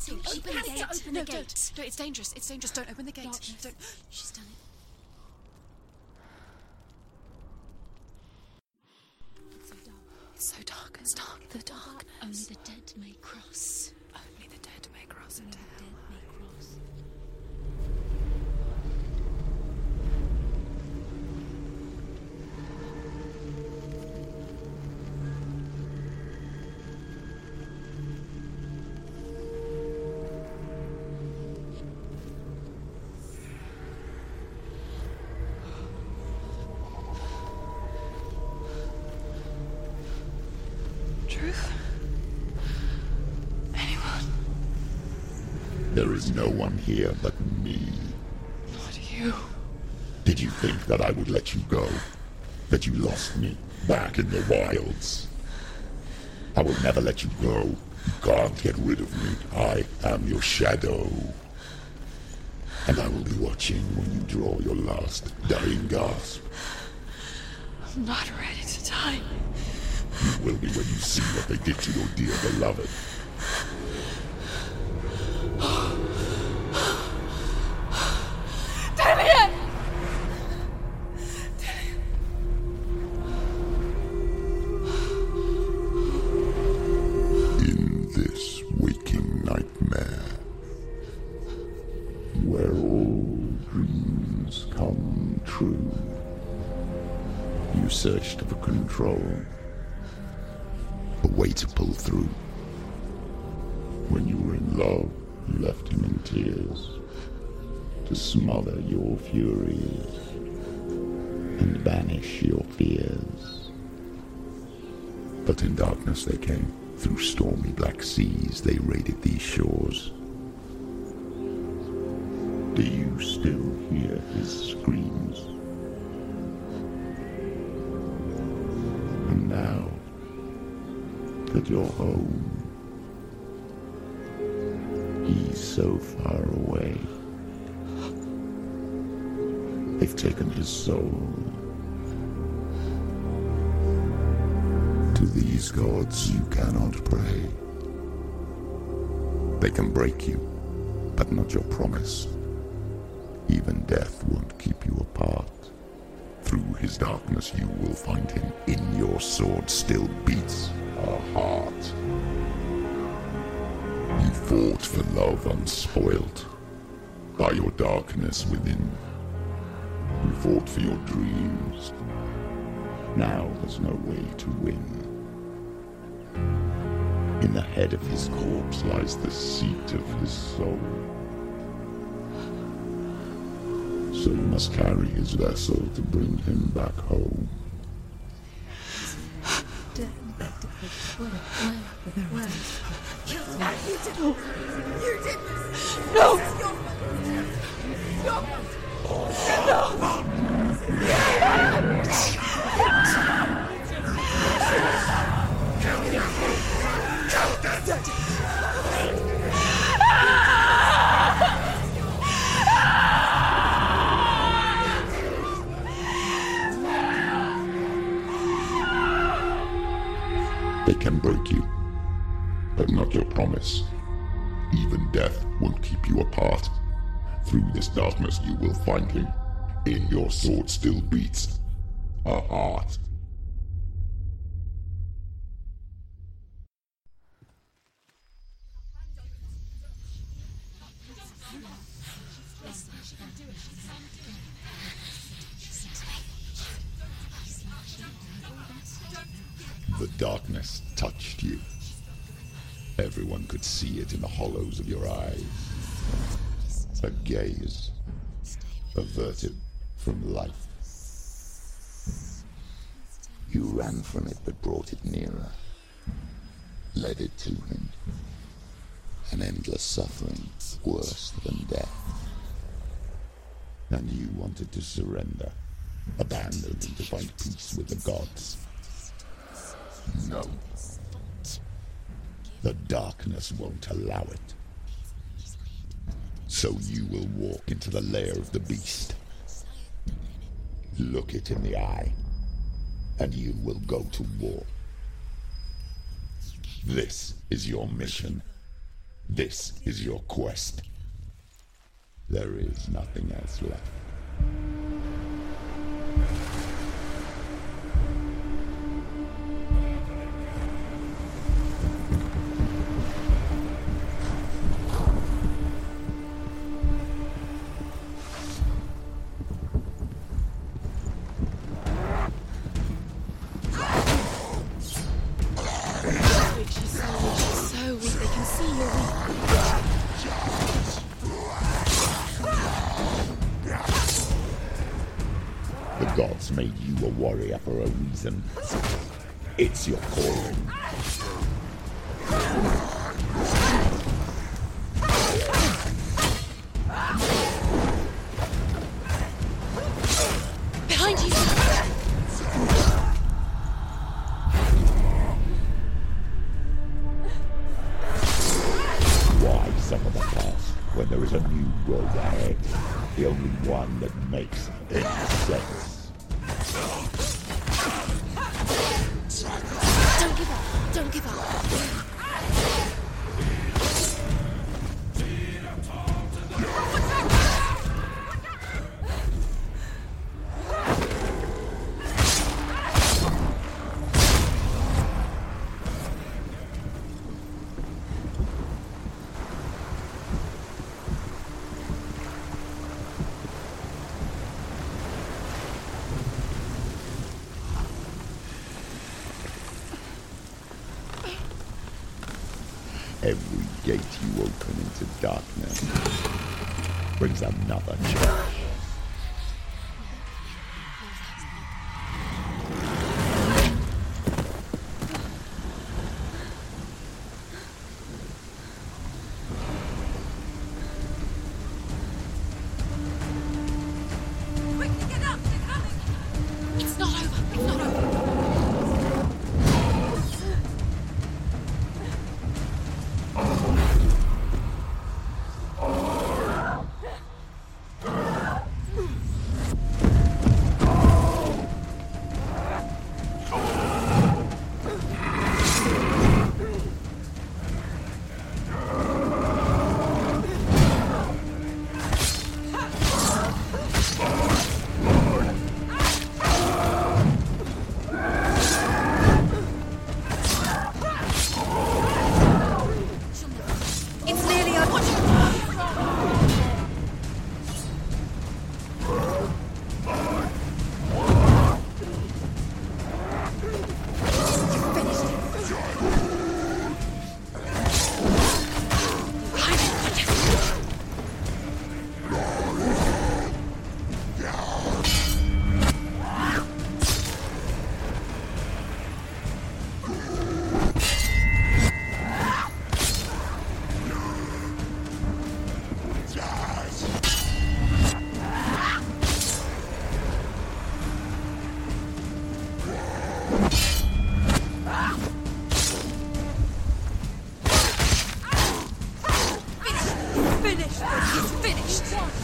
She Open has the gate. open no, the gate. Don't. No, it's dangerous. It's dangerous. Don't open the gate. Darkness. Don't. She's done it. There is no one here but me. Not you. Did you think that I would let you go? That you lost me back in the wilds? I will never let you go. You can't get rid of me. I am your shadow. And I will be watching when you draw your last dying gasp. I'm not ready to die. You will be when you see what they did to your dear beloved. True, you searched for control, a way to pull through. When you were in love, you left him in tears to smother your furies and banish your fears. But in darkness they came. Through stormy black seas they raided these shores. Do you still hear his screams? And now that you're home, he's so far away. They've taken his soul. To these gods you cannot pray. They can break you, but not your promise. Even death won't keep you apart. Through his darkness you will find him. In your sword still beats a heart. You fought for love unspoilt by your darkness within. You fought for your dreams. Now there's no way to win. In the head of his corpse lies the seat of his soul. So you must carry his vessel to bring him back home. They this darkness you will find him. In your sword still beats a heart. The darkness touched you. Everyone could see it in the hollows of your eyes. A gaze averted from life. You ran from it but brought it nearer. Led it to him. An endless suffering worse than death. And you wanted to surrender. Abandon and to find peace with the gods. No. The darkness won't allow it. So you will walk into the lair of the beast. Look it in the eye, and you will go to war. This is your mission. This is your quest. There is nothing else left. Made you a warrior for a reason. It's your calling. Every gate you open into darkness brings another change. Finished!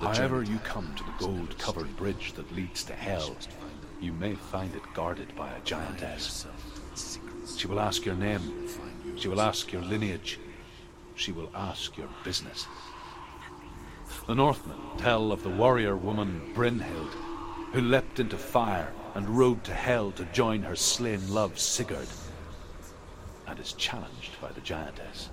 However you come to the gold-covered bridge that leads to hell, you may find it guarded by a giantess. She will ask your name. She will ask your lineage. She will ask your business. The Northmen tell of the warrior woman Brynhild, who leapt into fire and rode to hell to join her slain love Sigurd, and is challenged by the giantess.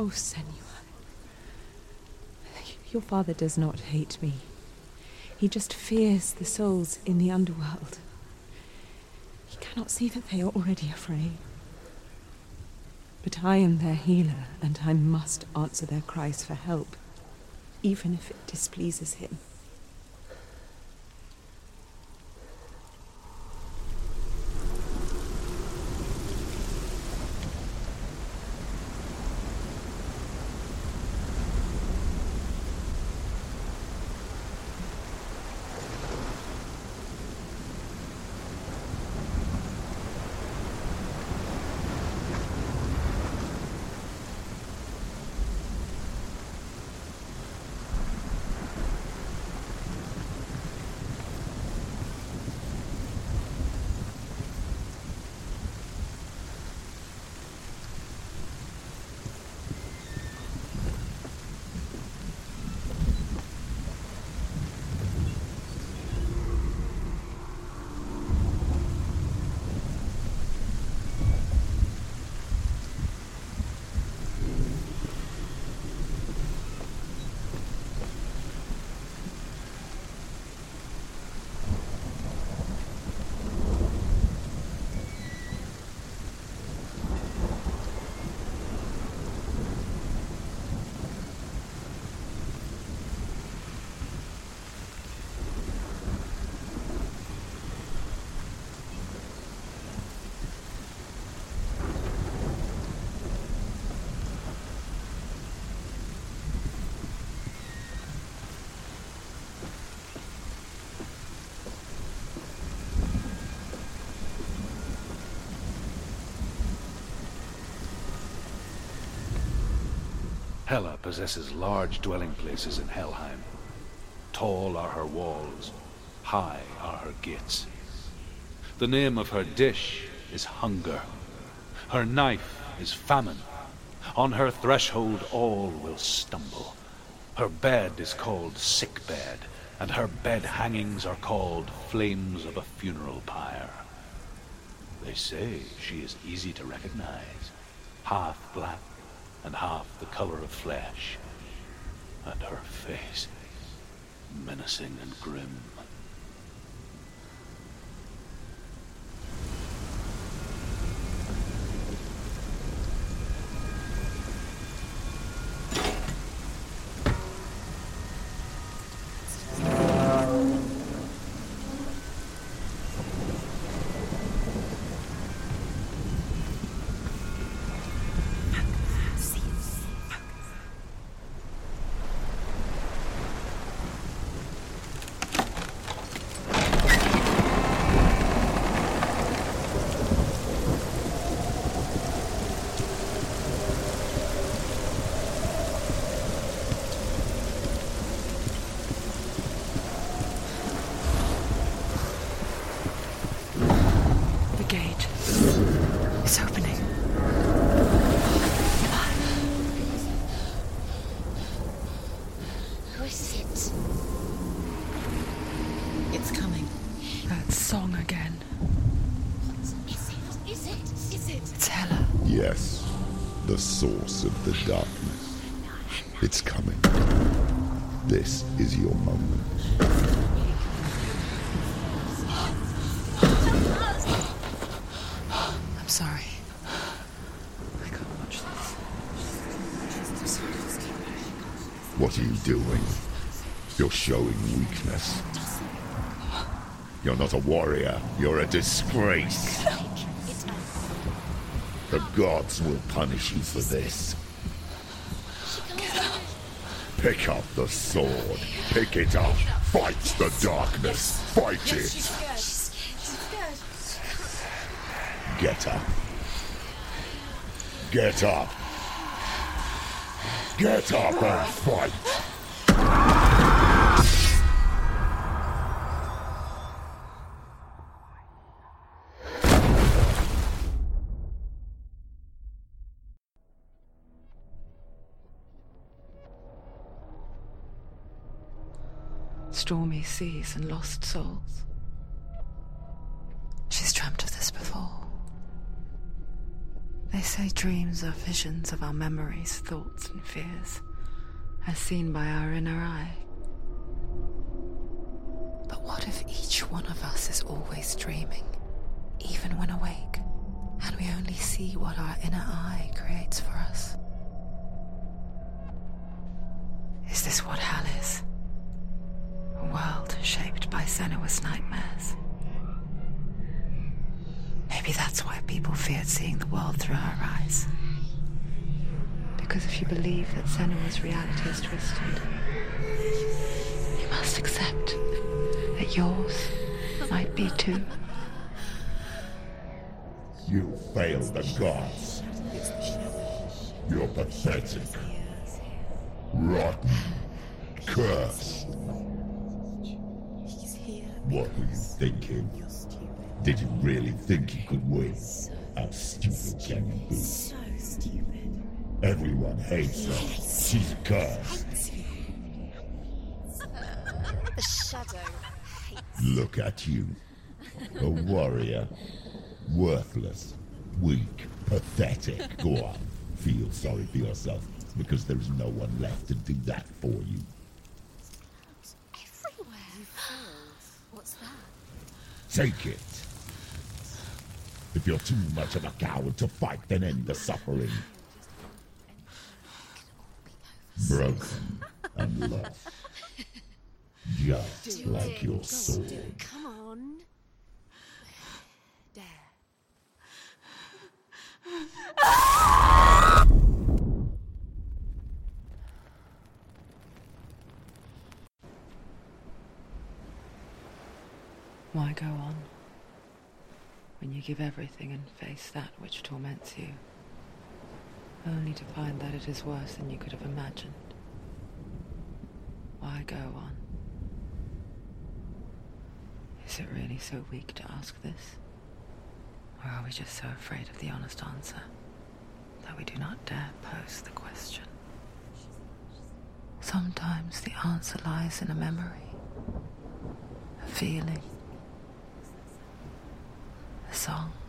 Oh, Senua. Your father does not hate me. He just fears the souls in the underworld. He cannot see that they are already afraid. But I am their healer, and I must answer their cries for help, even if it displeases him. Hela possesses large dwelling places in Helheim. Tall are her walls, high are her gates. The name of her dish is hunger. Her knife is famine. On her threshold all will stumble. Her bed is called sick bed, and her bed hangings are called flames of a funeral pyre. They say she is easy to recognize, half black and half the color of flesh, and her face menacing and grim. It? It's Hela. Yes, the source of the darkness. It's coming. This is your moment. I'm sorry. I can't watch this. What are you doing? You're showing weakness. You're not a warrior. You're a disgrace. The gods will punish you for this. Pick up the sword. Pick it up. Fight the darkness. Fight it. Get up. Get up. Get up and fight. Stormy seas and lost souls. She's dreamt of this before. They say dreams are visions of our memories, thoughts, and fears, as seen by our inner eye. But what if each one of us is always dreaming, even when awake, and we only see what our inner eye creates for us? Is this what world by Senua's nightmares. Maybe that's why people feared seeing the world through her eyes. Because if you believe that Senua's reality is twisted, you must accept that yours might be too. You failed the gods. You're pathetic. Rotten. Cursed. What were you thinking? Did you really think you could win? How stupid can you be? So stupid. Everyone hates her. She's cursed. The shadow. hates. Look at you. A warrior. Worthless. Weak. Pathetic. Go on. Feel sorry for yourself because there is no one left to do that for you. Everywhere. What's that? Take it. If you're too much of a coward to fight, then end the suffering. Broken and lost. Just like your sword. Come on. There. Why go on? When you give everything and face that which torments you, only to find that it is worse than you could have imagined. Why go on? Is it really so weak to ask this? Or are we just so afraid of the honest answer that we do not dare pose the question? Sometimes the answer lies in a memory, a feeling, a song.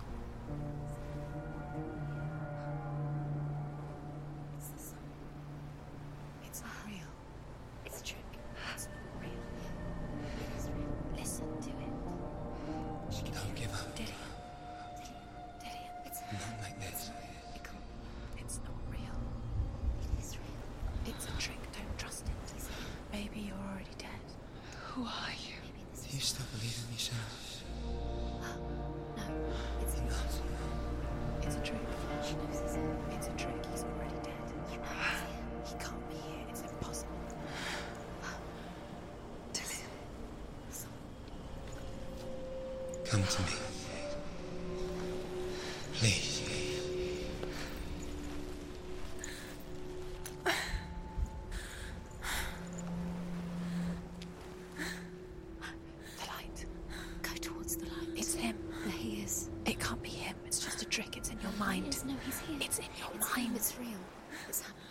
Come to me. Please. The light. Go towards the light. It's him. There he is. It can't be him. It's just a trick. It's in your mind. Yes, no, he's here. It's in your It's mind. him. It's real. It's happening.